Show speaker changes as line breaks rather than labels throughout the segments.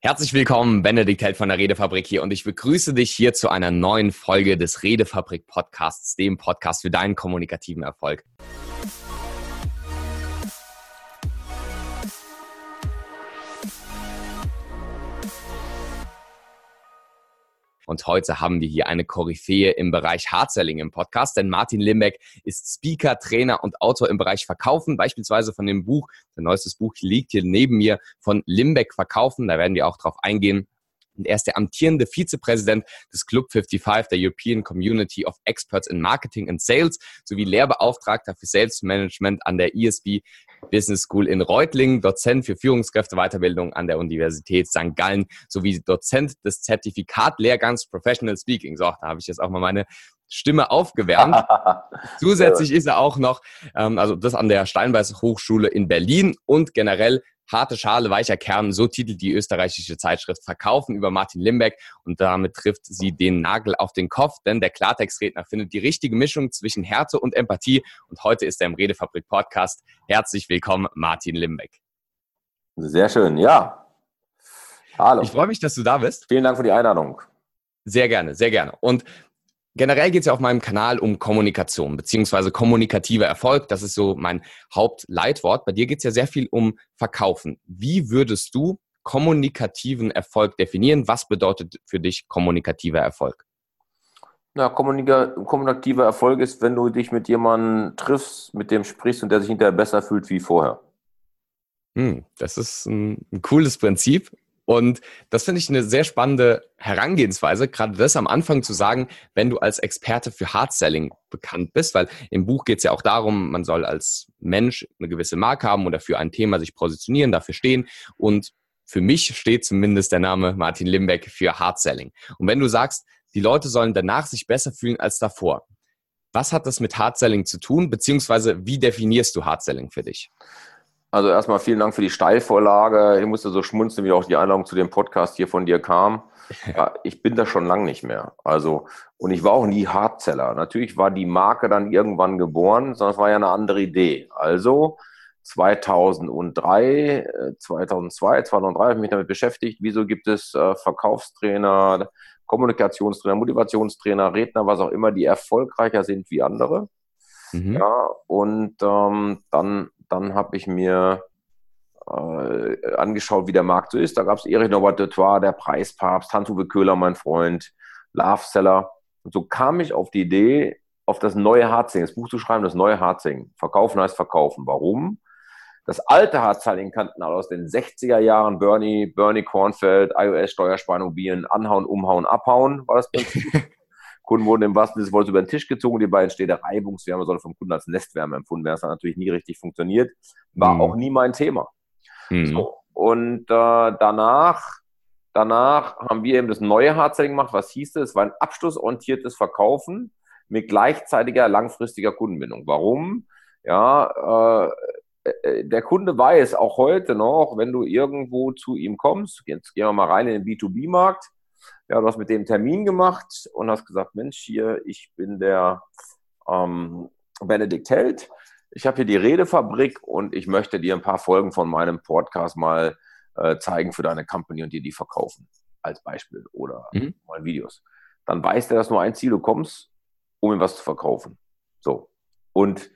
Herzlich willkommen, Benedikt Held von der Redefabrik hier und ich begrüße dich hier zu einer neuen Folge des Redefabrik Podcasts, dem Podcast für deinen kommunikativen Erfolg. Und heute haben wir hier eine Koryphäe im Bereich Hardselling im Podcast, denn Martin Limbeck ist Speaker, Trainer und Autor im Bereich Verkaufen, beispielsweise von dem Buch, sein neuestes Buch liegt hier neben mir, von Limbeck Verkaufen. Da werden wir auch drauf eingehen. Und er ist der amtierende Vizepräsident des Club 55 der European Community of Experts in Marketing and Sales sowie Lehrbeauftragter für Sales Management an der ESB Business School in Reutlingen, Dozent für Führungskräfteweiterbildung an der Universität St. Gallen sowie Dozent des Zertifikatlehrgangs Professional Speaking. So, da habe ich jetzt auch mal meine Stimme aufgewärmt. Zusätzlich ist er auch noch, ähm, also das an der Steinbeiß Hochschule in Berlin und generell Harte Schale, weicher Kern, so titelt die österreichische Zeitschrift Verkaufen über Martin Limbeck und damit trifft sie den Nagel auf den Kopf, denn der Klartextredner findet die richtige Mischung zwischen Härte und Empathie und heute ist er im Redefabrik Podcast. Herzlich willkommen, Martin Limbeck.
Sehr schön, ja.
Hallo. Ich freue mich, dass du da bist.
Vielen Dank für die Einladung.
Sehr gerne, sehr gerne. Und Generell geht es ja auf meinem Kanal um Kommunikation beziehungsweise kommunikativer Erfolg. Das ist so mein Hauptleitwort. Bei dir geht es ja sehr viel um Verkaufen. Wie würdest du kommunikativen Erfolg definieren? Was bedeutet für dich kommunikativer Erfolg?
Na, kommunikativer Erfolg ist, wenn du dich mit jemandem triffst, mit dem sprichst und der sich hinterher besser fühlt wie vorher.
Hm, das ist ein, ein cooles Prinzip und das finde ich eine sehr spannende Herangehensweise, gerade das am Anfang zu sagen, wenn du als Experte für Hardselling bekannt bist, weil im Buch geht es ja auch darum, man soll als Mensch eine gewisse Marke haben oder für ein Thema sich positionieren, dafür stehen. Und für mich steht zumindest der Name Martin Limbeck für Hardselling. Und wenn du sagst, die Leute sollen danach sich besser fühlen als davor, was hat das mit Hardselling zu tun, beziehungsweise wie definierst du Hardselling für dich?
Also erstmal vielen Dank für die Steilvorlage. Ich musste so schmunzeln, wie auch die Einladung zu dem Podcast hier von dir kam. Ja, ich bin da schon lang nicht mehr. Also, und ich war auch nie Hardseller. Natürlich war die Marke dann irgendwann geboren, sondern es war ja eine andere Idee. Also 2003, 2002, 2003 habe ich mich damit beschäftigt. Wieso gibt es äh, Verkaufstrainer, Kommunikationstrainer, Motivationstrainer, Redner, was auch immer, die erfolgreicher sind wie andere? Mhm. Ja, und ähm, dann dann habe ich mir äh, angeschaut, wie der Markt so ist. Da gab es Erich Norbert Dutois, der Preispapst, Hans-Uwe Köhler, mein Freund, Love Seller. Und so kam ich auf die Idee, auf das neue Hartzing, das Buch zu schreiben, das neue Hartzing. Verkaufen heißt verkaufen. Warum? Das alte Hartzing kannten alle aus den 60er Jahren. Bernie, Bernie Kornfeld, iOS, Steuerspannung, Bieren, anhauen, umhauen, abhauen, war das Prinzip. Kunden wurden im wahrsten Sinne des Wortes über den Tisch gezogen, die beiden entsteht der Reibungswärme, soll vom Kunden als Nestwärme empfunden werden. Das hat natürlich nie richtig funktioniert. War mhm. auch nie mein Thema. Mhm. So. Und äh, danach, danach haben wir eben das neue Hardselling gemacht. Was hieß das? Es war ein abschlussorientiertes Verkaufen mit gleichzeitiger langfristiger Kundenbindung. Warum? Ja, äh, äh der Kunde weiß auch heute noch, wenn du irgendwo zu ihm kommst, jetzt gehen wir mal rein in den B2B-Markt, ja, du hast mit dem Termin gemacht und hast gesagt, Mensch, hier, ich bin der ähm, Benedikt Held. Ich habe hier die Redefabrik und ich möchte dir ein paar Folgen von meinem Podcast mal äh, zeigen für deine Company und dir die verkaufen. Als Beispiel oder mhm. mal Videos. Dann weiß der, dass nur ein Ziel, du kommst, um ihm was zu verkaufen. So. Und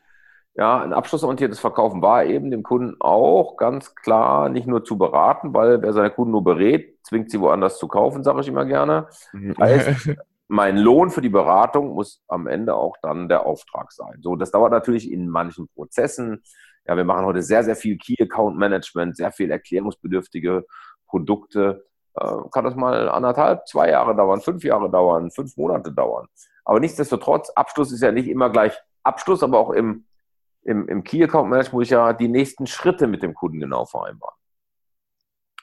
ja, ein abschlussorientiertes Verkaufen war eben dem Kunden auch ganz klar nicht nur zu beraten, weil wer seine Kunden nur berät, zwingt sie woanders zu kaufen, sage ich immer gerne. Mhm. Heißt, mein Lohn für die Beratung muss am Ende auch dann der Auftrag sein. So, das dauert natürlich in manchen Prozessen. Ja, wir machen heute sehr, sehr viel Key Account Management, sehr viel erklärungsbedürftige Produkte. Äh, kann das mal anderthalb, zwei Jahre dauern, fünf Jahre dauern, fünf Monate dauern. Aber nichtsdestotrotz, Abschluss ist ja nicht immer gleich Abschluss, aber auch im im, im Key Account Management muss ich ja die nächsten Schritte mit dem Kunden genau vereinbaren.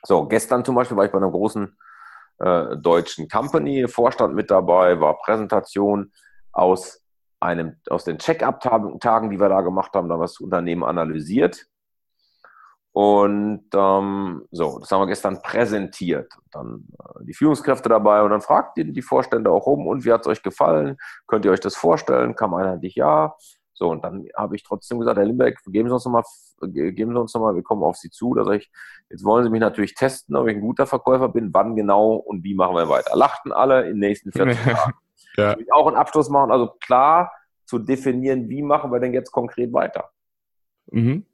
So, gestern zum Beispiel war ich bei einer großen äh, deutschen Company, Vorstand mit dabei, war Präsentation aus einem, aus den Check-up-Tagen, die wir da gemacht haben, da haben wir das Unternehmen analysiert. Und ähm, so, das haben wir gestern präsentiert. Dann äh, die Führungskräfte dabei und dann fragt die, die Vorstände auch rum, und wie hat es euch gefallen? Könnt ihr euch das vorstellen? Kam einer dich ja. So, und dann habe ich trotzdem gesagt, Herr Limbeck, geben Sie uns nochmal, geben Sie uns nochmal, wir kommen auf Sie zu. Da sage ich, jetzt wollen Sie mich natürlich testen, ob ich ein guter Verkäufer bin, wann genau und wie machen wir weiter. Lachten alle in den nächsten 14 Tagen. ja. Ich auch einen Abschluss machen, also klar zu definieren, wie machen wir denn jetzt konkret weiter. Mhm.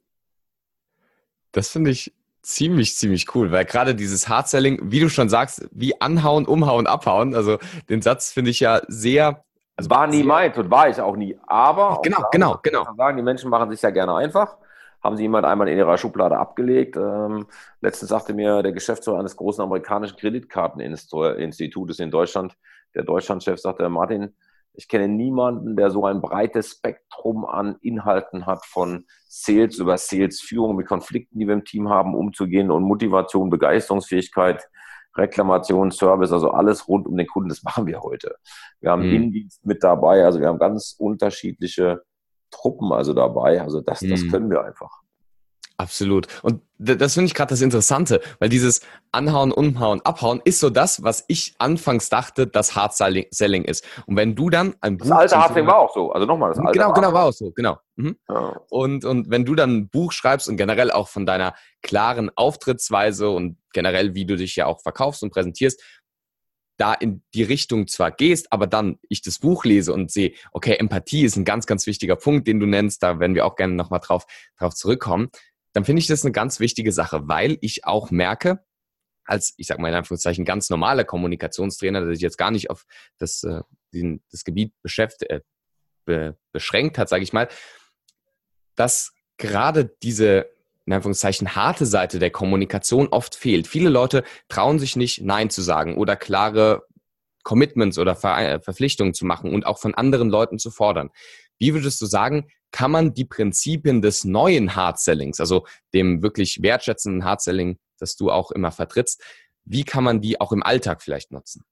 Das finde ich ziemlich, ziemlich cool, weil gerade dieses Hard-Selling, wie du schon sagst, wie anhauen, umhauen, abhauen, also den Satz finde ich ja sehr
also war nie meins und war ich auch nie. Aber
genau, auch genau, genau.
Sagen, die Menschen machen sich ja gerne einfach. Haben sie jemand einmal in ihrer Schublade abgelegt. Ähm, letztens sagte mir der Geschäftsführer eines großen amerikanischen Kreditkarteninstitutes in Deutschland, der Deutschlandchef, sagte, Martin, ich kenne niemanden, der so ein breites Spektrum an Inhalten hat, von Sales über Sales-Führung mit Konflikten, die wir im Team haben, umzugehen und Motivation, Begeisterungsfähigkeit Reklamation, Service, also alles rund um den Kunden, das machen wir heute. Wir haben mhm. Innendienst mit dabei, also wir haben ganz unterschiedliche Truppen also dabei, also das, das mhm. können wir einfach.
Absolut. Und das finde ich gerade das Interessante, weil dieses Anhauen, Umhauen, Abhauen ist so das, was ich anfangs dachte, dass Hard Selling ist. Und wenn du dann ein
Buch. Das alte Hard Selling war auch so. Also nochmal, das
alte. Genau, genau, war auch so. Genau. Mhm. Ja. Und, und wenn du dann ein Buch schreibst und generell auch von deiner klaren Auftrittsweise und generell, wie du dich ja auch verkaufst und präsentierst, da in die Richtung zwar gehst, aber dann ich das Buch lese und sehe, okay, Empathie ist ein ganz, ganz wichtiger Punkt, den du nennst, da werden wir auch gerne nochmal drauf, drauf zurückkommen dann finde ich das eine ganz wichtige Sache, weil ich auch merke, als, ich sage mal in Anführungszeichen, ganz normaler Kommunikationstrainer, der sich jetzt gar nicht auf das, äh, das Gebiet beschäftigt, äh, be, beschränkt hat, sage ich mal, dass gerade diese in Anführungszeichen harte Seite der Kommunikation oft fehlt. Viele Leute trauen sich nicht, Nein zu sagen oder klare Commitments oder Ver Verpflichtungen zu machen und auch von anderen Leuten zu fordern. Wie würdest du sagen, kann man die Prinzipien des neuen Hard Sellings, also dem wirklich wertschätzenden Hard Selling, das du auch immer vertrittst, wie kann man die auch im Alltag vielleicht nutzen?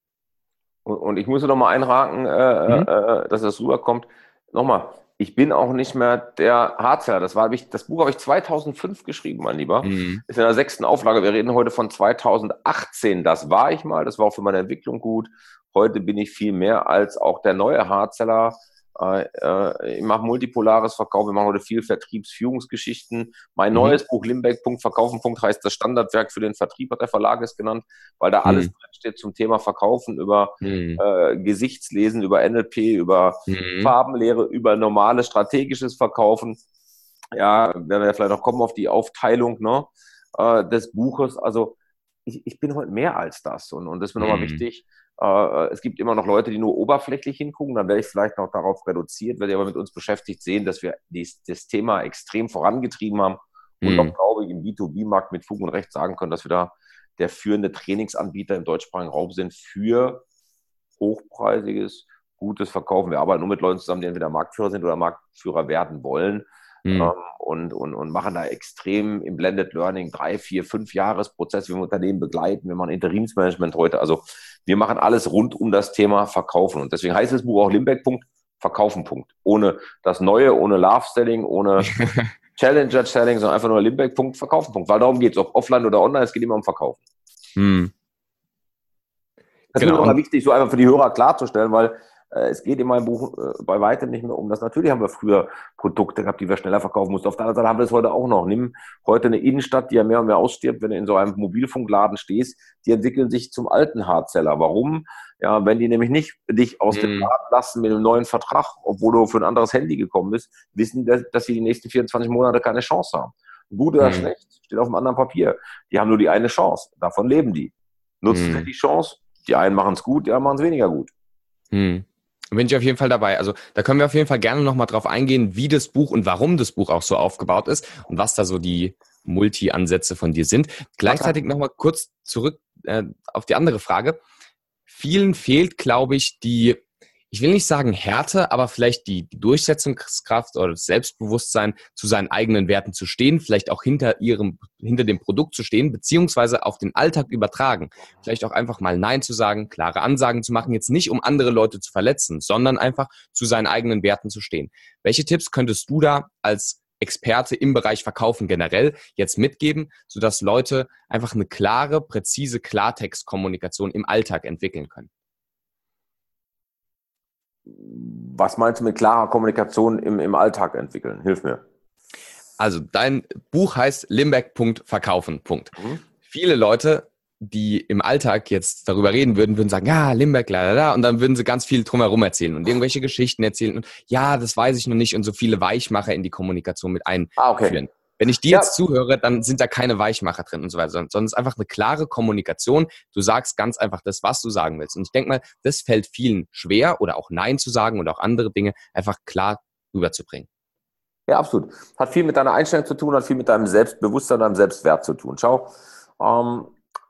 Und, und ich muss noch mal einhaken, äh, mhm. äh, dass das rüberkommt. Nochmal, ich bin auch nicht mehr der Hardseller. Das, war, das Buch habe ich 2005 geschrieben, mein Lieber. Mhm. Ist in der sechsten Auflage. Wir reden heute von 2018. Das war ich mal. Das war auch für meine Entwicklung gut. Heute bin ich viel mehr als auch der neue Hardseller äh, äh, ich mache multipolares Verkauf, wir machen heute viel Vertriebsführungsgeschichten. Mein mhm. neues Buch Limbeck.verkaufen. heißt das Standardwerk für den Vertrieb, hat der Verlag es genannt, weil da mhm. alles drinsteht zum Thema Verkaufen, über mhm. äh, Gesichtslesen, über NLP, über mhm. Farbenlehre, über normales strategisches Verkaufen. Ja, werden wir ja vielleicht noch kommen auf die Aufteilung ne, äh, des Buches. Also ich, ich bin heute mehr als das und, und das ist mir nochmal mhm. wichtig äh, es gibt immer noch Leute, die nur oberflächlich hingucken. Dann werde ich vielleicht noch darauf reduziert, werde ich aber mit uns beschäftigt sehen, dass wir dies, das Thema extrem vorangetrieben haben und mhm. auch, glaube ich, im B2B-Markt mit Fug und Recht sagen können, dass wir da der führende Trainingsanbieter im deutschsprachigen Raum sind für hochpreisiges, gutes Verkaufen. Wir arbeiten nur mit Leuten zusammen, die entweder Marktführer sind oder Marktführer werden wollen. Mhm. Ähm, und, und, und machen da extrem im Blended Learning drei, vier, fünf Jahresprozess, wir Unternehmen begleiten, wir machen Interimsmanagement heute. Also wir machen alles rund um das Thema Verkaufen. Und deswegen heißt das Buch auch Limbeck. Verkaufen. Punkt. Ohne das Neue, ohne Love Selling, ohne Challenger Selling, sondern einfach nur Limbeck. Verkaufen. Punkt. Weil darum geht es, ob offline oder online, es geht immer um Verkaufen. Hm. Das genau. ist mir nochmal wichtig, so einfach für die Hörer klarzustellen, weil es geht in meinem Buch äh, bei weitem nicht mehr um das. Natürlich haben wir früher Produkte gehabt, die wir schneller verkaufen mussten. Auf der anderen Seite haben wir es heute auch noch. Nimm heute eine Innenstadt, die ja mehr und mehr ausstirbt, wenn du in so einem Mobilfunkladen stehst, die entwickeln sich zum alten Hardseller. Warum? Ja, wenn die nämlich nicht dich aus mhm. dem Laden lassen mit einem neuen Vertrag, obwohl du für ein anderes Handy gekommen bist, wissen, dass, dass sie die nächsten 24 Monate keine Chance haben. Gut oder mhm. schlecht, steht auf einem anderen Papier. Die haben nur die eine Chance. Davon leben die. Nutzen mhm. die Chance. Die einen machen es gut, die anderen machen es weniger gut.
Mhm bin ich auf jeden Fall dabei. Also da können wir auf jeden Fall gerne nochmal drauf eingehen, wie das Buch und warum das Buch auch so aufgebaut ist und was da so die Multi-Ansätze von dir sind. Gleichzeitig nochmal kurz zurück äh, auf die andere Frage. Vielen fehlt, glaube ich, die ich will nicht sagen Härte, aber vielleicht die, Durchsetzungskraft oder das Selbstbewusstsein, zu seinen eigenen Werten zu stehen, vielleicht auch hinter ihrem, hinter dem Produkt zu stehen, beziehungsweise auf den Alltag übertragen. Vielleicht auch einfach mal Nein zu sagen, klare Ansagen zu machen, jetzt nicht um andere Leute zu verletzen, sondern einfach zu seinen eigenen Werten zu stehen. Welche Tipps könntest du da als Experte im Bereich Verkaufen generell jetzt mitgeben, sodass Leute einfach eine klare, präzise Klartextkommunikation im Alltag entwickeln können?
Was meinst du mit klarer Kommunikation im, im Alltag entwickeln? Hilf mir.
Also, dein Buch heißt Limbeck.verkaufen. Mhm. Viele Leute, die im Alltag jetzt darüber reden würden, würden sagen, ja, Limbeck, la, la, la, und dann würden sie ganz viel drumherum erzählen und irgendwelche Geschichten erzählen und ja, das weiß ich noch nicht und so viele Weichmacher in die Kommunikation mit einführen. Ah, okay. Wenn ich dir ja. jetzt zuhöre, dann sind da keine Weichmacher drin und so weiter, sondern es ist einfach eine klare Kommunikation. Du sagst ganz einfach das, was du sagen willst. Und ich denke mal, das fällt vielen schwer oder auch Nein zu sagen und auch andere Dinge einfach klar rüberzubringen.
Ja, absolut. Hat viel mit deiner Einstellung zu tun, hat viel mit deinem Selbstbewusstsein, deinem Selbstwert zu tun. Schau, ähm,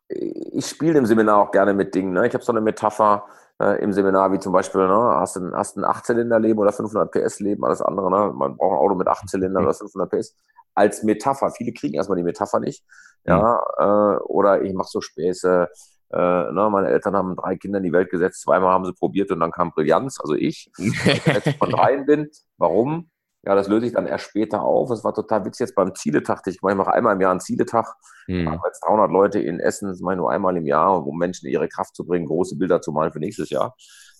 ich spiele im Seminar auch gerne mit Dingen. Ne? Ich habe so eine Metapher äh, im Seminar, wie zum Beispiel, ne, hast du hast ein 8-Zylinder-Leben oder 500 PS-Leben, alles andere. Ne? Man braucht ein Auto mit 8 Zylindern oder 500 PS. Als Metapher. Viele kriegen erstmal die Metapher nicht. Ja, äh, oder ich mache so Späße. Äh, ne, meine Eltern haben drei Kinder in die Welt gesetzt, zweimal haben sie probiert und dann kam Brillanz, also ich, als ich von dreien bin. Warum? Ja, das löse ich dann erst später auf. Es war total witzig jetzt beim Zieletag. Ich mache einmal im Jahr einen Zieletag. Hm. Haben jetzt 300 Leute in Essen, das mache ich nur einmal im Jahr, um Menschen ihre Kraft zu bringen, große Bilder zu malen für nächstes Jahr.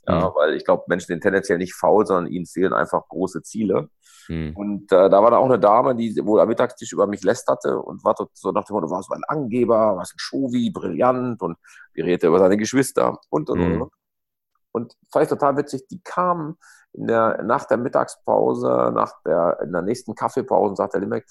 Ja, hm. weil ich glaube, Menschen sind tendenziell nicht faul, sondern ihnen fehlen einfach große Ziele. Hm. Und äh, da war da auch eine Dame, die wohl am Mittagstisch über mich lästerte und war so nach dem Motto, warst du ein Angeber, warst ein Shovi, brillant und die redete über seine Geschwister und und und. Hm. Und fand ich total witzig, die kamen in der, nach der Mittagspause, nach der, in der nächsten Kaffeepause und sagt der Limbeck,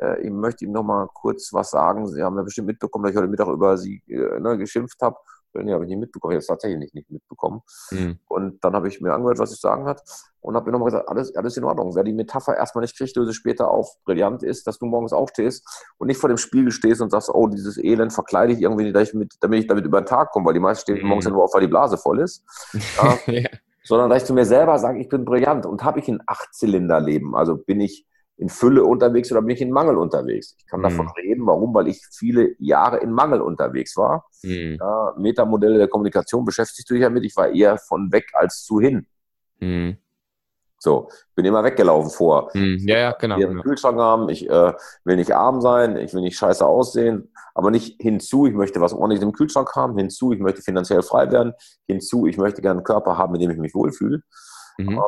äh, ich möchte Ihnen noch mal kurz was sagen. Sie haben ja bestimmt mitbekommen, dass ich heute Mittag über Sie äh, ne, geschimpft habe. Nee, habe ich nicht mitbekommen. Ich habe es tatsächlich nicht, nicht mitbekommen. Mhm. Und dann habe ich mir angehört, was ich sagen hat und habe mir nochmal gesagt, alles, alles in Ordnung. Wer die Metapher erstmal nicht kriegt, löse später auf. Brillant ist, dass du morgens aufstehst und nicht vor dem Spiegel stehst und sagst, oh, dieses Elend verkleide ich irgendwie, damit damit ich damit über den Tag komme, weil die meisten stehen mhm. morgens nur auf, weil die Blase voll ist. Ja sondern dass ich zu mir selber sage, ich bin brillant und habe ich ein Achtzylinderleben. Also bin ich in Fülle unterwegs oder bin ich in Mangel unterwegs? Ich kann mhm. davon reden, warum? Weil ich viele Jahre in Mangel unterwegs war. Mhm. Ja, Metamodelle der Kommunikation beschäftigst du dich damit. Ich war eher von weg als zu hin. Mhm. So, bin immer weggelaufen vor.
Hm, ja, ja, genau.
Ich will einen Kühlschrank haben, ich äh, will nicht arm sein, ich will nicht scheiße aussehen, aber nicht hinzu, ich möchte was ordentliches im Kühlschrank haben, hinzu, ich möchte finanziell frei werden, hinzu, ich möchte gerne einen Körper haben, mit dem ich mich wohlfühle. Mhm. Ähm,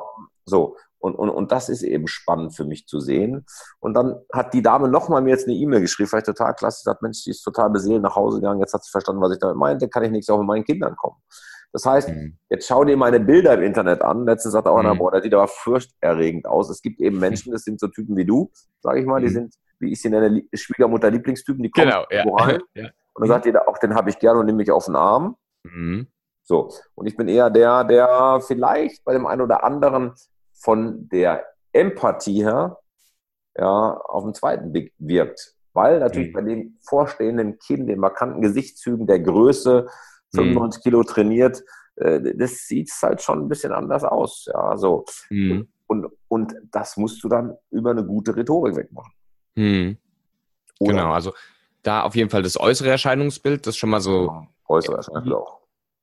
so, und, und, und das ist eben spannend für mich zu sehen. Und dann hat die Dame nochmal mir jetzt eine E-Mail geschrieben, vielleicht total klasse, sagt, Mensch, die ist total beseelt nach Hause gegangen, jetzt hat sie verstanden, was ich damit meinte, kann ich nächstes Jahr mit meinen Kindern kommen. Das heißt, mhm. jetzt schau dir meine Bilder im Internet an. Letztens sagt auch einer, mhm. boah, der sieht aber furchterregend aus. Es gibt eben Menschen, das sind so Typen wie du, sage ich mal, die mhm. sind, wie ich sie nenne, Schwiegermutter-Lieblingstypen, die kommen genau, ja. rein. ja. Und dann sagt jeder, auch den habe ich gerne und nehme mich auf den Arm. Mhm. So. Und ich bin eher der, der vielleicht bei dem einen oder anderen von der Empathie her ja, auf dem zweiten Blick wirkt. Weil natürlich mhm. bei dem vorstehenden Kind, den markanten Gesichtszügen, der Größe, 95 mhm. Kilo trainiert, äh, das sieht halt schon ein bisschen anders aus. Ja, so. Mhm. Und, und das musst du dann über eine gute Rhetorik wegmachen.
Mhm. Genau, also da auf jeden Fall das äußere Erscheinungsbild, das schon mal so ja, äußere Erscheinungsbild auch.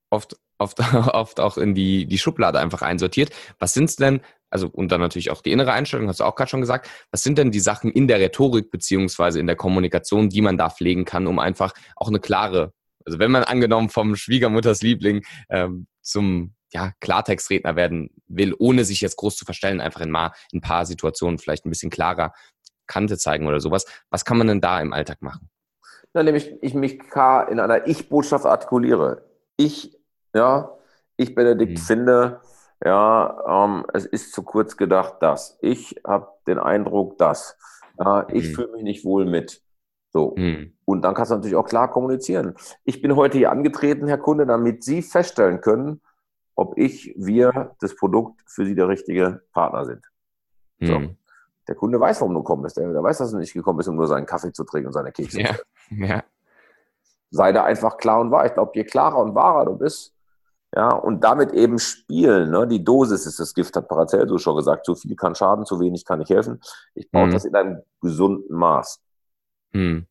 Oft, oft, oft auch in die, die Schublade einfach einsortiert. Was sind es denn, also und dann natürlich auch die innere Einstellung, hast du auch gerade schon gesagt, was sind denn die Sachen in der Rhetorik beziehungsweise in der Kommunikation, die man da pflegen kann, um einfach auch eine klare also wenn man angenommen vom Schwiegermutters Liebling ähm, zum ja, Klartextredner werden will, ohne sich jetzt groß zu verstellen, einfach in mal ein paar Situationen vielleicht ein bisschen klarer Kante zeigen oder sowas. Was kann man denn da im Alltag machen?
Na, nämlich ich mich in einer Ich-Botschaft artikuliere. Ich, ja, ich Benedikt mhm. finde, ja, ähm, es ist zu kurz gedacht, dass. Ich habe den Eindruck, dass. Ja, ich mhm. fühle mich nicht wohl mit. So. Mhm. Und dann kannst du natürlich auch klar kommunizieren. Ich bin heute hier angetreten, Herr Kunde, damit Sie feststellen können, ob ich, wir, das Produkt für Sie der richtige Partner sind. So. Mhm. Der Kunde weiß, warum du gekommen bist. Der, der, weiß, dass du nicht gekommen bist, um nur seinen Kaffee zu trinken und seine Kekse ja. zu essen. Ja. Sei da einfach klar und wahr. Ich glaube, je klarer und wahrer du bist, ja, und damit eben spielen. Ne? Die Dosis ist das Gift, hat Paracelso schon gesagt. Zu viel kann schaden, zu wenig kann nicht helfen. Ich brauche mhm. das in einem gesunden Maß.
Mhm.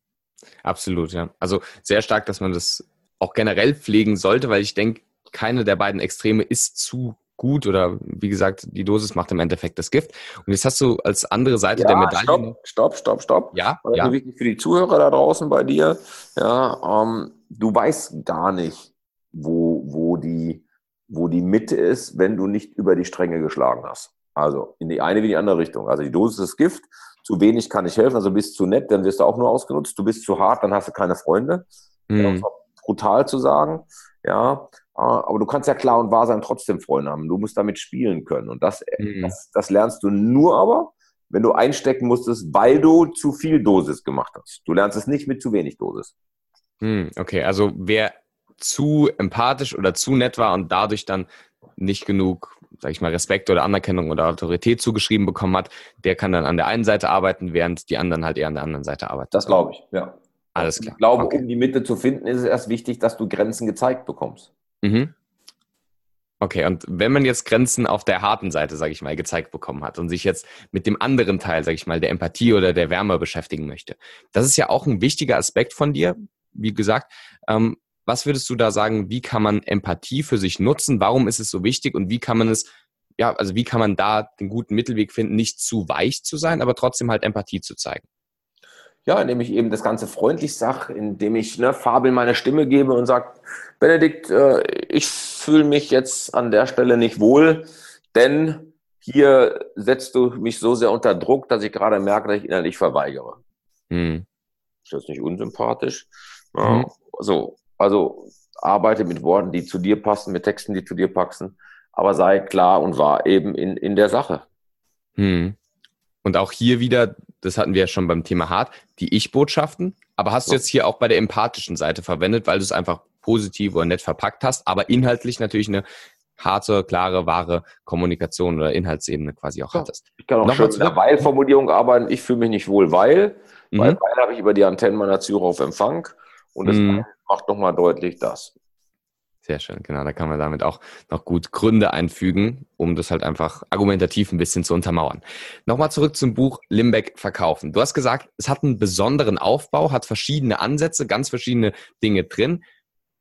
Absolut, ja. Also sehr stark, dass man das auch generell pflegen sollte, weil ich denke, keine der beiden Extreme ist zu gut oder wie gesagt, die Dosis macht im Endeffekt das Gift. Und jetzt hast du als andere Seite ja, der Medaille.
Stopp, stopp, stopp, stopp.
Ja,
das
ja.
wichtig für die Zuhörer da draußen bei dir. Ja, ähm, du weißt gar nicht, wo, wo die Mitte ist, wenn du nicht über die Stränge geschlagen hast. Also in die eine wie die andere Richtung. Also die Dosis ist Gift, zu wenig kann ich helfen, also bist zu nett, dann wirst du auch nur ausgenutzt. Du bist zu hart, dann hast du keine Freunde. Mhm. brutal zu sagen. Ja, aber du kannst ja klar und wahr sein, trotzdem Freunde haben. Du musst damit spielen können. Und das, mhm. das, das lernst du nur aber, wenn du einstecken musstest, weil du zu viel Dosis gemacht hast. Du lernst es nicht mit zu wenig Dosis.
Mhm, okay, also wer zu empathisch oder zu nett war und dadurch dann nicht genug, sag ich mal, Respekt oder Anerkennung oder Autorität zugeschrieben bekommen hat, der kann dann an der einen Seite arbeiten, während die anderen halt eher an der anderen Seite arbeiten.
Das glaube ich, ja. Alles klar. Ich glaube, okay. um die Mitte zu finden, ist es erst wichtig, dass du Grenzen gezeigt bekommst. Mhm.
Okay, und wenn man jetzt Grenzen auf der harten Seite, sage ich mal, gezeigt bekommen hat und sich jetzt mit dem anderen Teil, sage ich mal, der Empathie oder der Wärme beschäftigen möchte, das ist ja auch ein wichtiger Aspekt von dir, wie gesagt. Ähm, was würdest du da sagen, wie kann man Empathie für sich nutzen? Warum ist es so wichtig und wie kann man es, ja, also wie kann man da den guten Mittelweg finden, nicht zu weich zu sein, aber trotzdem halt Empathie zu zeigen?
Ja, indem ich eben das Ganze freundlich sage, indem ich ne, Farbe in meine Stimme gebe und sage, Benedikt, äh, ich fühle mich jetzt an der Stelle nicht wohl, denn hier setzt du mich so sehr unter Druck, dass ich gerade merke, dass ich innerlich verweigere. Hm. Ist das nicht unsympathisch? Ja, hm. So, also arbeite mit Worten, die zu dir passen, mit Texten, die zu dir passen, aber sei klar und wahr eben in, in der Sache.
Hm. Und auch hier wieder, das hatten wir ja schon beim Thema hart, die Ich-Botschaften. Aber hast du jetzt hier auch bei der empathischen Seite verwendet, weil du es einfach positiv oder nett verpackt hast, aber inhaltlich natürlich eine harte, klare, wahre Kommunikation oder Inhaltsebene quasi auch ja. hattest.
Ich kann auch Noch schön mit einer Weil-Formulierung arbeiten. Ich fühle mich nicht wohl, weil, mhm. weil, weil habe ich über die Antennen meiner Züre auf Empfang und das mhm. macht nochmal deutlich das.
Sehr schön, genau. Da kann man damit auch noch gut Gründe einfügen, um das halt einfach argumentativ ein bisschen zu untermauern. Nochmal zurück zum Buch Limbeck verkaufen. Du hast gesagt, es hat einen besonderen Aufbau, hat verschiedene Ansätze, ganz verschiedene Dinge drin.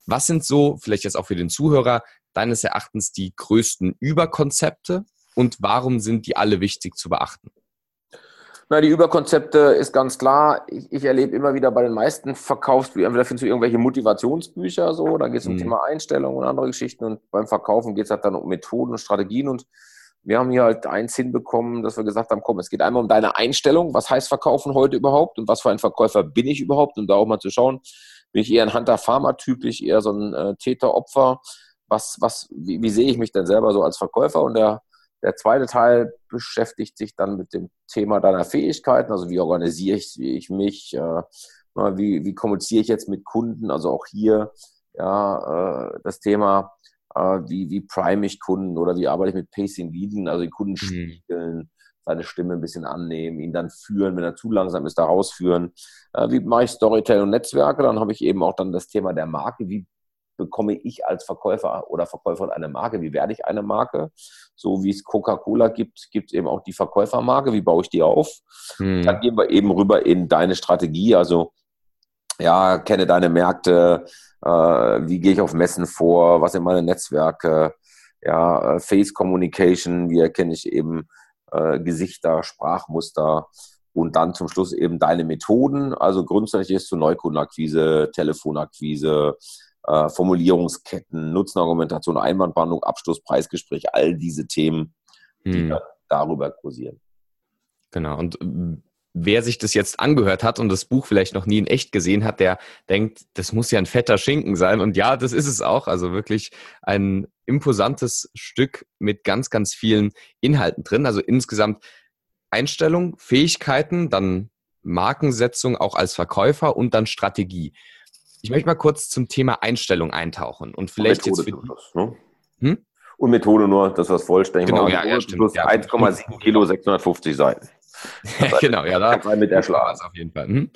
Was sind so, vielleicht jetzt auch für den Zuhörer, deines Erachtens die größten Überkonzepte und warum sind die alle wichtig zu beachten?
Na, die Überkonzepte ist ganz klar. Ich, ich erlebe immer wieder bei den meisten Verkaufsbüchern, entweder findest du irgendwelche Motivationsbücher, so, da geht es um mhm. Thema Einstellung und andere Geschichten und beim Verkaufen geht es halt dann um Methoden und Strategien und wir haben hier halt eins hinbekommen, dass wir gesagt haben, komm, es geht einmal um deine Einstellung. Was heißt Verkaufen heute überhaupt und was für ein Verkäufer bin ich überhaupt? Und da auch mal zu schauen, bin ich eher ein Hunter-Farmer-Typ, bin ich eher so ein äh, Täter-Opfer? Was, was, wie, wie sehe ich mich denn selber so als Verkäufer? Und der der zweite Teil beschäftigt sich dann mit dem Thema deiner Fähigkeiten, also wie organisiere ich, ich mich, äh, wie, wie kommuniziere ich jetzt mit Kunden, also auch hier ja, äh, das Thema, äh, wie, wie prime ich Kunden oder wie arbeite ich mit Pacing Leading, also die Kunden mhm. spiegeln, seine Stimme ein bisschen annehmen, ihn dann führen, wenn er zu langsam ist, da rausführen. Äh, wie mache ich Storytelling und Netzwerke? Dann habe ich eben auch dann das Thema der Marke, wie bekomme ich als Verkäufer oder Verkäufer eine Marke? Wie werde ich eine Marke? So wie es Coca-Cola gibt, gibt es eben auch die Verkäufermarke. Wie baue ich die auf? Hm. Dann gehen wir eben rüber in deine Strategie. Also, ja, kenne deine Märkte. Äh, wie gehe ich auf Messen vor? Was sind meine Netzwerke? Ja, äh, Face Communication. Wie erkenne ich eben äh, Gesichter, Sprachmuster? Und dann zum Schluss eben deine Methoden. Also grundsätzlich ist zu Neukundenakquise, Telefonakquise, äh, Formulierungsketten, Nutzenargumentation, Einwandbehandlung, Abschluss, Preisgespräch, all diese Themen, die hm. darüber kursieren.
Genau. Und äh, wer sich das jetzt angehört hat und das Buch vielleicht noch nie in echt gesehen hat, der denkt, das muss ja ein fetter Schinken sein. Und ja, das ist es auch. Also wirklich ein imposantes Stück mit ganz, ganz vielen Inhalten drin. Also insgesamt Einstellung, Fähigkeiten, dann Markensetzung auch als Verkäufer und dann Strategie. Ich möchte mal kurz zum Thema Einstellung eintauchen und vielleicht und jetzt für
das, ne? hm? Und Methode nur, dass wir es vollständig
genau, Ja, ja, stimmt. Plus
ja, 1,7 Kilo, 650 Seiten.
genau, ja, da kann mit erschlagen. auf jeden Fall. Hm?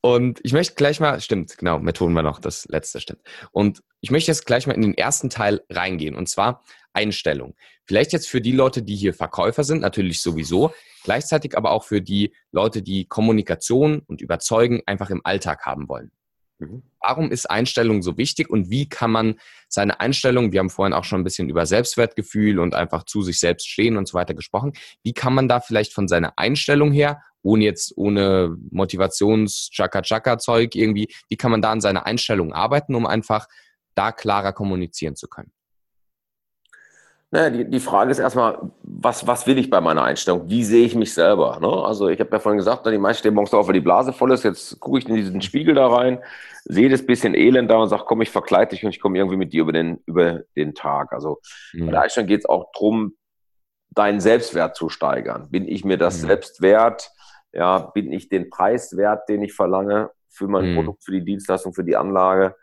Und ich möchte gleich mal, stimmt, genau, Methoden war noch das letzte, stimmt. Und ich möchte jetzt gleich mal in den ersten Teil reingehen, und zwar Einstellung. Vielleicht jetzt für die Leute, die hier Verkäufer sind, natürlich sowieso, gleichzeitig aber auch für die Leute, die Kommunikation und Überzeugen einfach im Alltag haben wollen. Mhm. Warum ist Einstellung so wichtig und wie kann man seine Einstellung, wir haben vorhin auch schon ein bisschen über Selbstwertgefühl und einfach zu sich selbst stehen und so weiter gesprochen, wie kann man da vielleicht von seiner Einstellung her, ohne jetzt, ohne Motivations-Chaka-Chaka-Zeug irgendwie, wie kann man da an seiner Einstellung arbeiten, um einfach da klarer kommunizieren zu können?
Naja, die, die Frage ist erstmal, was, was will ich bei meiner Einstellung? Wie sehe ich mich selber? Ne? Also ich habe ja vorhin gesagt, die meisten stehen morgens auf, weil die Blase voll ist. Jetzt gucke ich in diesen Spiegel da rein, sehe das bisschen Elend da und sage, komm, ich verkleide dich und ich komme irgendwie mit dir über den, über den Tag. Also mhm. bei der Einstellung geht es auch darum, deinen Selbstwert zu steigern. Bin ich mir das mhm. selbst wert? Ja, bin ich den Preis wert, den ich verlange für mein mhm. Produkt, für die Dienstleistung, für die Anlage?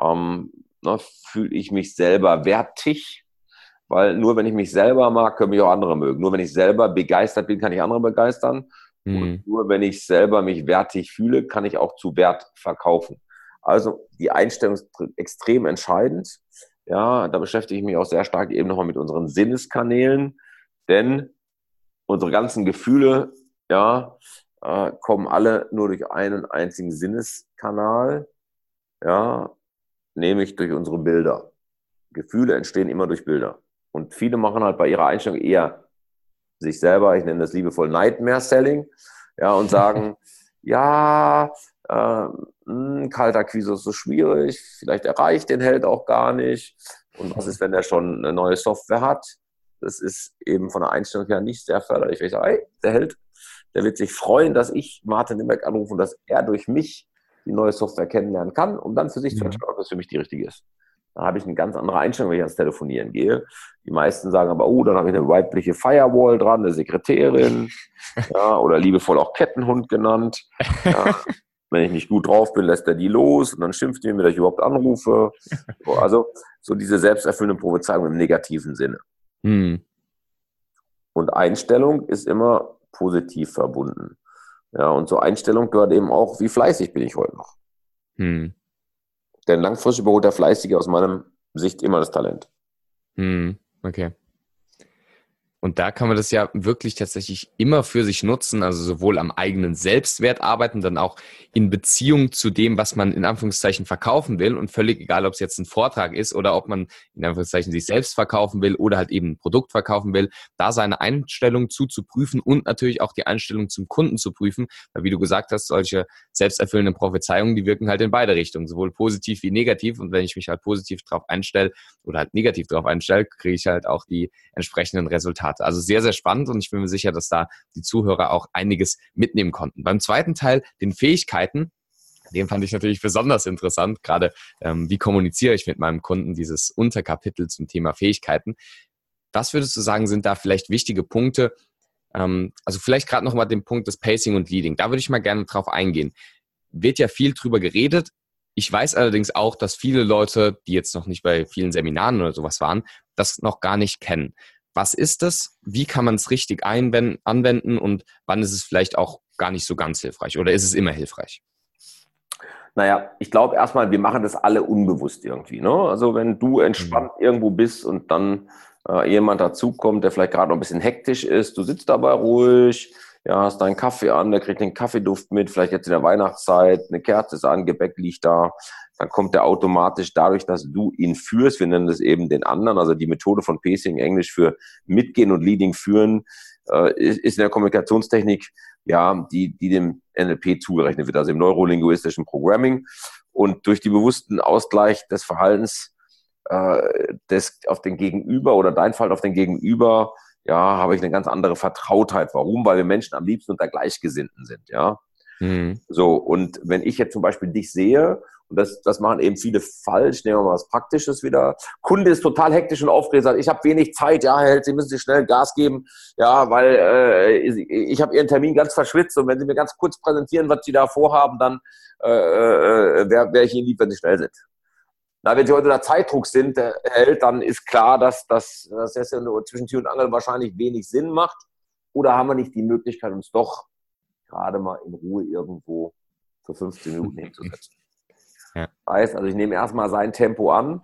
Ähm, ne, Fühle ich mich selber wertig? Weil nur wenn ich mich selber mag, können mich auch andere mögen. Nur wenn ich selber begeistert bin, kann ich andere begeistern. Mhm. Und nur wenn ich selber mich wertig fühle, kann ich auch zu Wert verkaufen. Also die Einstellung ist extrem entscheidend. Ja, da beschäftige ich mich auch sehr stark eben nochmal mit unseren Sinneskanälen, denn unsere ganzen Gefühle, ja, äh, kommen alle nur durch einen einzigen Sinneskanal, ja, nämlich durch unsere Bilder. Gefühle entstehen immer durch Bilder. Und viele machen halt bei ihrer Einstellung eher sich selber, ich nenne das liebevoll Nightmare Selling, ja, und sagen, ja, äh, mh, hm, kalter Quise ist so schwierig, vielleicht erreicht den Held auch gar nicht. Und was ist, wenn er schon eine neue Software hat? Das ist eben von der Einstellung her nicht sehr förderlich. Ich sage, hey, der Held, der wird sich freuen, dass ich Martin Nimbeck anrufe und dass er durch mich die neue Software kennenlernen kann, um dann für sich mhm. zu entscheiden, ob das für mich die richtige ist. Da habe ich eine ganz andere Einstellung, wenn ich ans Telefonieren gehe. Die meisten sagen aber, oh, dann habe ich eine weibliche Firewall dran, eine Sekretärin, ja, oder liebevoll auch Kettenhund genannt. Ja. Wenn ich nicht gut drauf bin, lässt er die los und dann schimpft er mir, dass ich überhaupt anrufe. Also so diese selbsterfüllende Prophezeiung im negativen Sinne. Hm. Und Einstellung ist immer positiv verbunden. Ja, und zur Einstellung gehört eben auch, wie fleißig bin ich heute noch. Hm. Denn langfristig überholt der Fleißige aus meiner Sicht immer das Talent.
Hm, okay. Und da kann man das ja wirklich tatsächlich immer für sich nutzen, also sowohl am eigenen Selbstwert arbeiten, dann auch in Beziehung zu dem, was man in Anführungszeichen verkaufen will. Und völlig egal, ob es jetzt ein Vortrag ist oder ob man in Anführungszeichen sich selbst verkaufen will oder halt eben ein Produkt verkaufen will, da seine Einstellung zuzuprüfen und natürlich auch die Einstellung zum Kunden zu prüfen. Weil wie du gesagt hast, solche selbsterfüllenden Prophezeiungen, die wirken halt in beide Richtungen, sowohl positiv wie negativ. Und wenn ich mich halt positiv drauf einstelle oder halt negativ drauf einstelle, kriege ich halt auch die entsprechenden Resultate hatte. Also sehr, sehr spannend und ich bin mir sicher, dass da die Zuhörer auch einiges mitnehmen konnten. Beim zweiten Teil, den Fähigkeiten, den fand ich natürlich besonders interessant, gerade ähm, wie kommuniziere ich mit meinem Kunden dieses Unterkapitel zum Thema Fähigkeiten. Was würdest du sagen, sind da vielleicht wichtige Punkte? Ähm, also vielleicht gerade nochmal den Punkt des Pacing und Leading. Da würde ich mal gerne drauf eingehen. Wird ja viel drüber geredet. Ich weiß allerdings auch, dass viele Leute, die jetzt noch nicht bei vielen Seminaren oder sowas waren, das noch gar nicht kennen was ist das, wie kann man es richtig anwenden und wann ist es vielleicht auch gar nicht so ganz hilfreich oder ist es immer hilfreich?
Naja, ich glaube erstmal, wir machen das alle unbewusst irgendwie. Ne? Also wenn du entspannt mhm. irgendwo bist und dann äh, jemand dazukommt, der vielleicht gerade noch ein bisschen hektisch ist, du sitzt dabei ruhig, ja, hast deinen Kaffee an, der kriegt den Kaffeeduft mit, vielleicht jetzt in der Weihnachtszeit, eine Kerze ist an, Gebäck liegt da, dann kommt er automatisch dadurch, dass du ihn führst, wir nennen das eben den anderen, also die Methode von Pacing, Englisch für Mitgehen und Leading führen, äh, ist, in der Kommunikationstechnik, ja, die, die dem NLP zugerechnet wird, also im neurolinguistischen Programming. Und durch die bewussten Ausgleich des Verhaltens äh, des, auf den Gegenüber oder dein Fall auf den Gegenüber, ja, habe ich eine ganz andere Vertrautheit. Warum? Weil wir Menschen am liebsten unter Gleichgesinnten sind, ja. Mhm. So, und wenn ich jetzt zum Beispiel dich sehe, und das, das machen eben viele falsch, nehmen wir mal was Praktisches wieder. Kunde ist total hektisch und aufgeregt, sagt, ich habe wenig Zeit, ja, Herr Held, Sie müssen sich schnell Gas geben, ja, weil äh, ich, habe Ihren Termin ganz verschwitzt und wenn Sie mir ganz kurz präsentieren, was Sie da vorhaben, dann äh, äh, wäre wär ich Ihnen lieb, wenn Sie schnell sind. Na, wenn Sie heute unter Zeitdruck sind, Herr Held, dann ist klar, dass, dass, dass das zwischen Tür und Angel wahrscheinlich wenig Sinn macht. Oder haben wir nicht die Möglichkeit, uns doch gerade mal in Ruhe irgendwo für 15 Minuten hinzusetzen. Ja. Heißt, also ich nehme erstmal sein Tempo an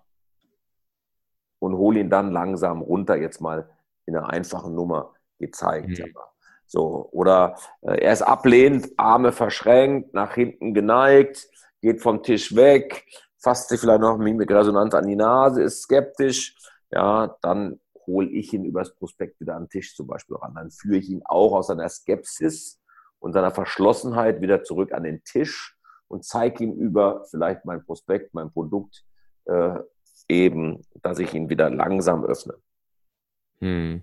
und hole ihn dann langsam runter, jetzt mal in einer einfachen Nummer gezeigt. Mhm. So, oder äh, er ist ablehnend, Arme verschränkt, nach hinten geneigt, geht vom Tisch weg, fasst sich vielleicht noch mit Resonanz an die Nase, ist skeptisch, ja, dann hole ich ihn übers Prospekt wieder an den Tisch zum Beispiel ran. Dann führe ich ihn auch aus seiner Skepsis und seiner Verschlossenheit wieder zurück an den Tisch und zeige ihm über vielleicht mein Prospekt, mein Produkt, äh, eben, dass ich ihn wieder langsam öffne. Hm.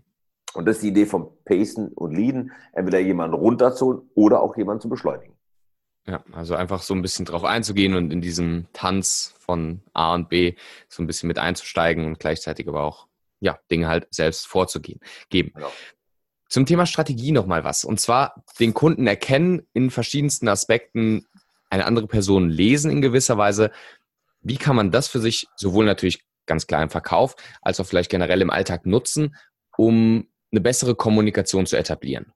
Und das ist die Idee vom Pacen und Leaden, entweder jemanden runterzuholen oder auch jemanden zu beschleunigen.
Ja, also einfach so ein bisschen drauf einzugehen und in diesem Tanz von A und B so ein bisschen mit einzusteigen und gleichzeitig aber auch ja, Dinge halt selbst vorzugehen, geben. Genau. Zum Thema Strategie nochmal was. Und zwar den Kunden erkennen in verschiedensten Aspekten, eine andere Person lesen in gewisser Weise. Wie kann man das für sich sowohl natürlich ganz klar im Verkauf als auch vielleicht generell im Alltag nutzen, um eine bessere Kommunikation zu etablieren?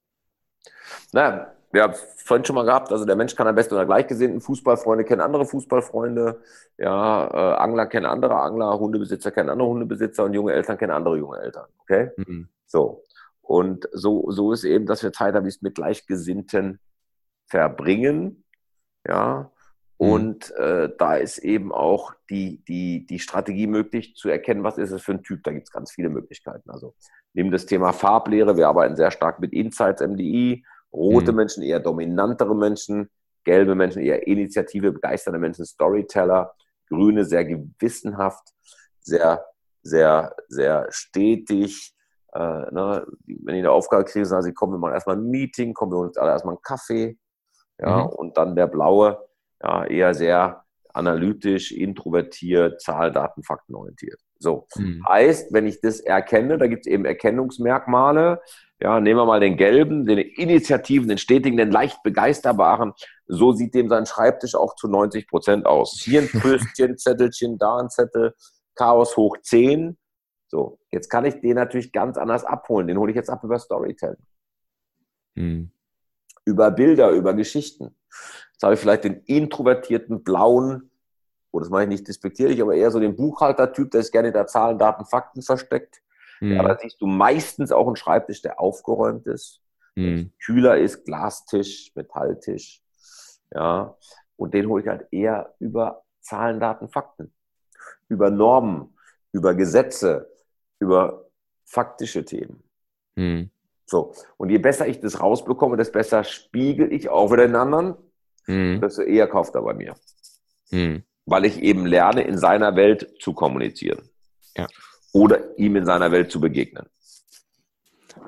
Na, wir haben vorhin schon mal gehabt, also der Mensch kann am besten unter Gleichgesinnten, Fußballfreunde kennen andere Fußballfreunde, ja, äh, Angler kennen andere Angler, Hundebesitzer kennen andere Hundebesitzer und junge Eltern kennen andere junge Eltern. Okay? Mhm. So. Und so, so ist eben, dass wir Zeit haben, mit Gleichgesinnten verbringen. Ja. Mhm. Und äh, da ist eben auch die, die, die Strategie möglich zu erkennen, was ist es für ein Typ. Da gibt es ganz viele Möglichkeiten. Also neben das Thema Farblehre, wir arbeiten sehr stark mit Insights MDI, rote mhm. Menschen eher dominantere Menschen, gelbe Menschen eher Initiative, begeisternde Menschen, Storyteller, grüne sehr gewissenhaft, sehr, sehr, sehr stetig. Äh, ne? Wenn ich eine Aufgabe kriege, sagen sie, komm, wir machen erstmal ein Meeting, kommen wir uns alle erstmal einen Kaffee. Ja, mhm. und dann der blaue, ja, eher sehr analytisch, introvertiert, Zahl, Daten, Fakten orientiert. So. Mhm. Heißt, wenn ich das erkenne, da gibt es eben Erkennungsmerkmale. Ja, nehmen wir mal den gelben, den Initiativen, den stetigen, den leicht begeisterbaren. So sieht dem sein Schreibtisch auch zu 90 Prozent aus. Hier ein Tröstchen, Zettelchen, da ein Zettel, Chaos hoch 10. So, jetzt kann ich den natürlich ganz anders abholen. Den hole ich jetzt ab über Storytelling. Mhm. Über Bilder, über Geschichten. Jetzt habe ich vielleicht den introvertierten blauen, oh, das mache ich nicht despektierlich, aber eher so den Buchhaltertyp, der ist gerne da Zahlen, Daten, Fakten versteckt. Mhm. Ja, da siehst du meistens auch einen Schreibtisch, der aufgeräumt ist. Mhm. Kühler ist Glastisch, Metalltisch. Ja, und den hole ich halt eher über Zahlen, Daten, Fakten. Über Normen, über Gesetze, über faktische Themen. Mhm. So. Und je besser ich das rausbekomme, desto besser spiegel ich auch wieder den anderen mhm. desto eher kauft er bei mir. Mhm. Weil ich eben lerne, in seiner Welt zu kommunizieren. Ja. Oder ihm in seiner Welt zu begegnen.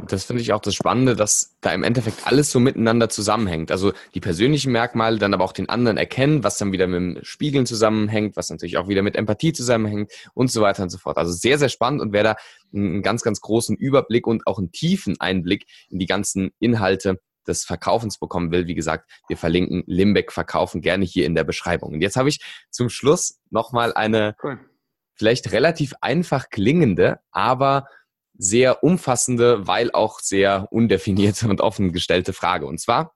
Das finde ich auch das Spannende, dass da im Endeffekt alles so miteinander zusammenhängt. Also die persönlichen Merkmale, dann aber auch den anderen erkennen, was dann wieder mit dem Spiegeln zusammenhängt, was natürlich auch wieder mit Empathie zusammenhängt und so weiter und so fort. Also sehr, sehr spannend und wer da einen ganz, ganz großen Überblick und auch einen tiefen Einblick in die ganzen Inhalte des Verkaufens bekommen will, wie gesagt, wir verlinken Limbeck Verkaufen gerne hier in der Beschreibung. Und jetzt habe ich zum Schluss nochmal eine cool. vielleicht relativ einfach klingende, aber sehr umfassende, weil auch sehr undefinierte und offen gestellte Frage. Und zwar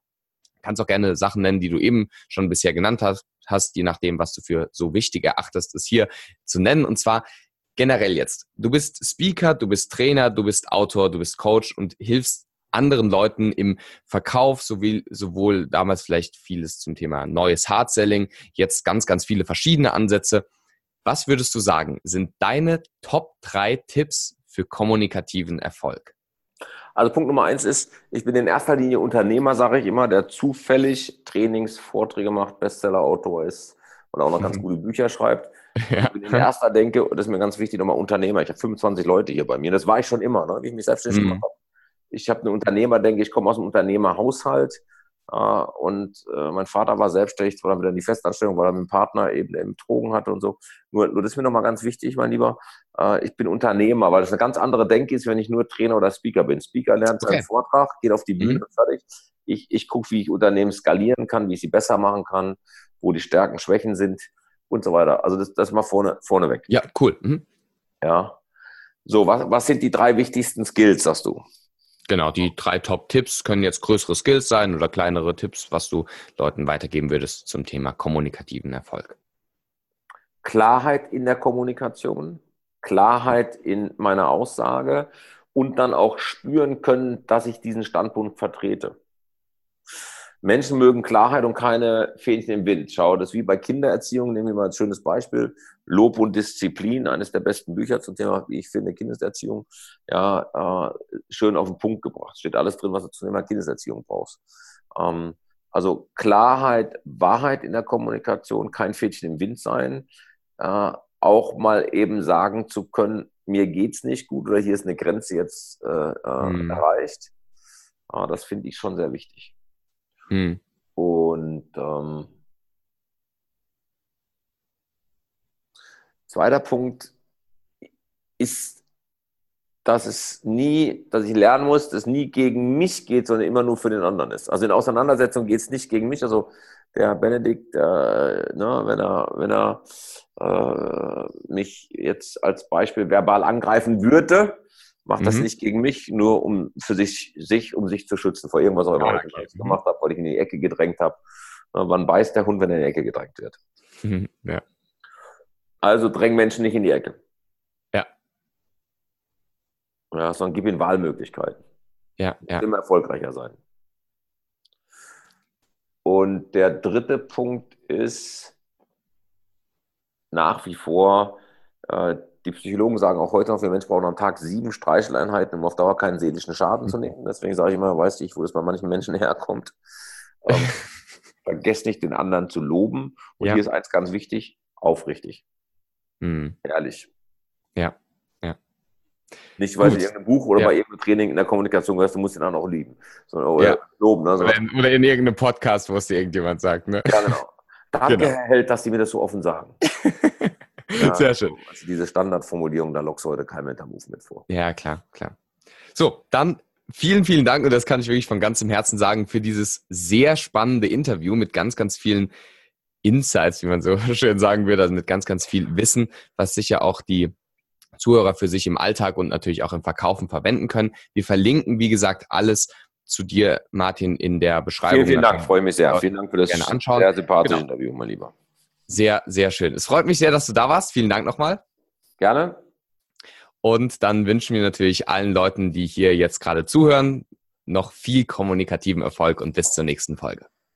kannst auch gerne Sachen nennen, die du eben schon bisher genannt hast, hast, je nachdem, was du für so wichtig erachtest, es hier zu nennen. Und zwar generell jetzt. Du bist Speaker, du bist Trainer, du bist Autor, du bist Coach und hilfst anderen Leuten im Verkauf, sowie, sowohl damals vielleicht vieles zum Thema neues Hard-Selling, jetzt ganz, ganz viele verschiedene Ansätze. Was würdest du sagen, sind deine Top 3 Tipps für kommunikativen Erfolg?
Also Punkt Nummer eins ist, ich bin in erster Linie Unternehmer, sage ich immer, der zufällig Trainings, Vorträge macht, Bestseller-Autor ist und auch noch ganz gute Bücher schreibt. Ja. Ich bin in erster denke, und das ist mir ganz wichtig, nochmal Unternehmer. Ich habe 25 Leute hier bei mir. Das war ich schon immer, ne, wie ich mich selbstständig mhm. gemacht habe ich habe einen Unternehmer, denke ich, komme aus einem Unternehmerhaushalt. Äh, und äh, mein Vater war selbstständig, zwar wieder in die Festanstellung, weil er mit dem Partner eben, eben Drogen hatte und so. Nur, nur das ist mir nochmal ganz wichtig, mein Lieber. Äh, ich bin Unternehmer, weil das eine ganz andere Denke ist, wenn ich nur Trainer oder Speaker bin. Speaker lernt okay. seinen Vortrag, geht auf die Bühne mhm. und fertig. Ich, ich gucke, wie ich Unternehmen skalieren kann, wie ich sie besser machen kann, wo die Stärken, Schwächen sind und so weiter. Also das, das mal vorne, vorne weg.
Ja, cool. Mhm.
Ja. So, was, was sind die drei wichtigsten Skills, sagst du?
Genau, die drei Top-Tipps können jetzt größere Skills sein oder kleinere Tipps, was du Leuten weitergeben würdest zum Thema kommunikativen Erfolg.
Klarheit in der Kommunikation, Klarheit in meiner Aussage und dann auch spüren können, dass ich diesen Standpunkt vertrete. Menschen mögen Klarheit und keine Fähnchen im Wind. Schau, das ist wie bei Kindererziehung. Nehmen wir mal ein schönes Beispiel. Lob und Disziplin, eines der besten Bücher zum Thema, wie ich finde, Kindeserziehung. Ja, äh, schön auf den Punkt gebracht. Steht alles drin, was du zum Thema Kindeserziehung brauchst. Ähm, also Klarheit, Wahrheit in der Kommunikation, kein Fähnchen im Wind sein. Äh, auch mal eben sagen zu können, mir geht's nicht gut oder hier ist eine Grenze jetzt äh, mhm. erreicht. Ja, das finde ich schon sehr wichtig. Mhm. Und ähm, zweiter Punkt ist, dass es nie, dass ich lernen muss, dass es nie gegen mich geht, sondern immer nur für den anderen ist. Also in Auseinandersetzung geht es nicht gegen mich. Also der Benedikt, äh, ne, wenn er, wenn er äh, mich jetzt als Beispiel verbal angreifen würde, macht mhm. das nicht gegen mich, nur um für sich, sich, um sich zu schützen vor irgendwas auch immer, ja, okay. ich gemacht habe, weil ich in die Ecke gedrängt habe. Wann beißt der Hund, wenn er in die Ecke gedrängt wird? Ja. Also dräng Menschen nicht in die Ecke.
Ja.
Ja, sondern gib ihnen Wahlmöglichkeiten.
Ja, ja.
Immer erfolgreicher sein. Und der dritte Punkt ist nach wie vor, äh, die Psychologen sagen auch heute noch, wir Menschen brauchen am Tag sieben Streicheleinheiten, um auf Dauer keinen seelischen Schaden zu nehmen. Deswegen sage ich immer, weiß ich, wo das bei manchen Menschen herkommt. Ähm, vergesst nicht, den anderen zu loben. Und ja. hier ist eins ganz wichtig, aufrichtig. Mhm. Ehrlich.
Ja, ja.
Nicht, weil Gut. du irgendein Buch oder ja. bei irgendeinem Training in der Kommunikation weißt, du musst ihn auch noch lieben. Sondern, oder ja. loben.
Ne? Oder, in, oder in irgendeinem Podcast, wo es dir irgendjemand sagt. Ne?
Ja, genau. Danke, genau. Herr Held, dass Sie mir das so offen sagen.
Ja, Sehr schön.
Also diese Standardformulierung, da lockst du heute kein Mental mit vor.
Ja, klar, klar. So, dann vielen, vielen Dank, und das kann ich wirklich von ganzem Herzen sagen, für dieses sehr spannende Interview mit ganz, ganz vielen Insights, wie man so schön sagen würde, also mit ganz, ganz viel Wissen, was sicher auch die Zuhörer für sich im Alltag und natürlich auch im Verkaufen verwenden können. Wir verlinken, wie gesagt, alles zu dir, Martin, in der Beschreibung.
Vielen, vielen Dank, freue mich sehr. Vielen Dank für das sehr sympathische genau. Interview, mein Lieber.
Sehr, sehr schön. Es freut mich sehr, dass du da warst. Vielen Dank nochmal.
Gerne.
Und dann wünschen wir natürlich allen Leuten, die hier jetzt gerade zuhören, noch viel kommunikativen Erfolg und bis zur nächsten Folge.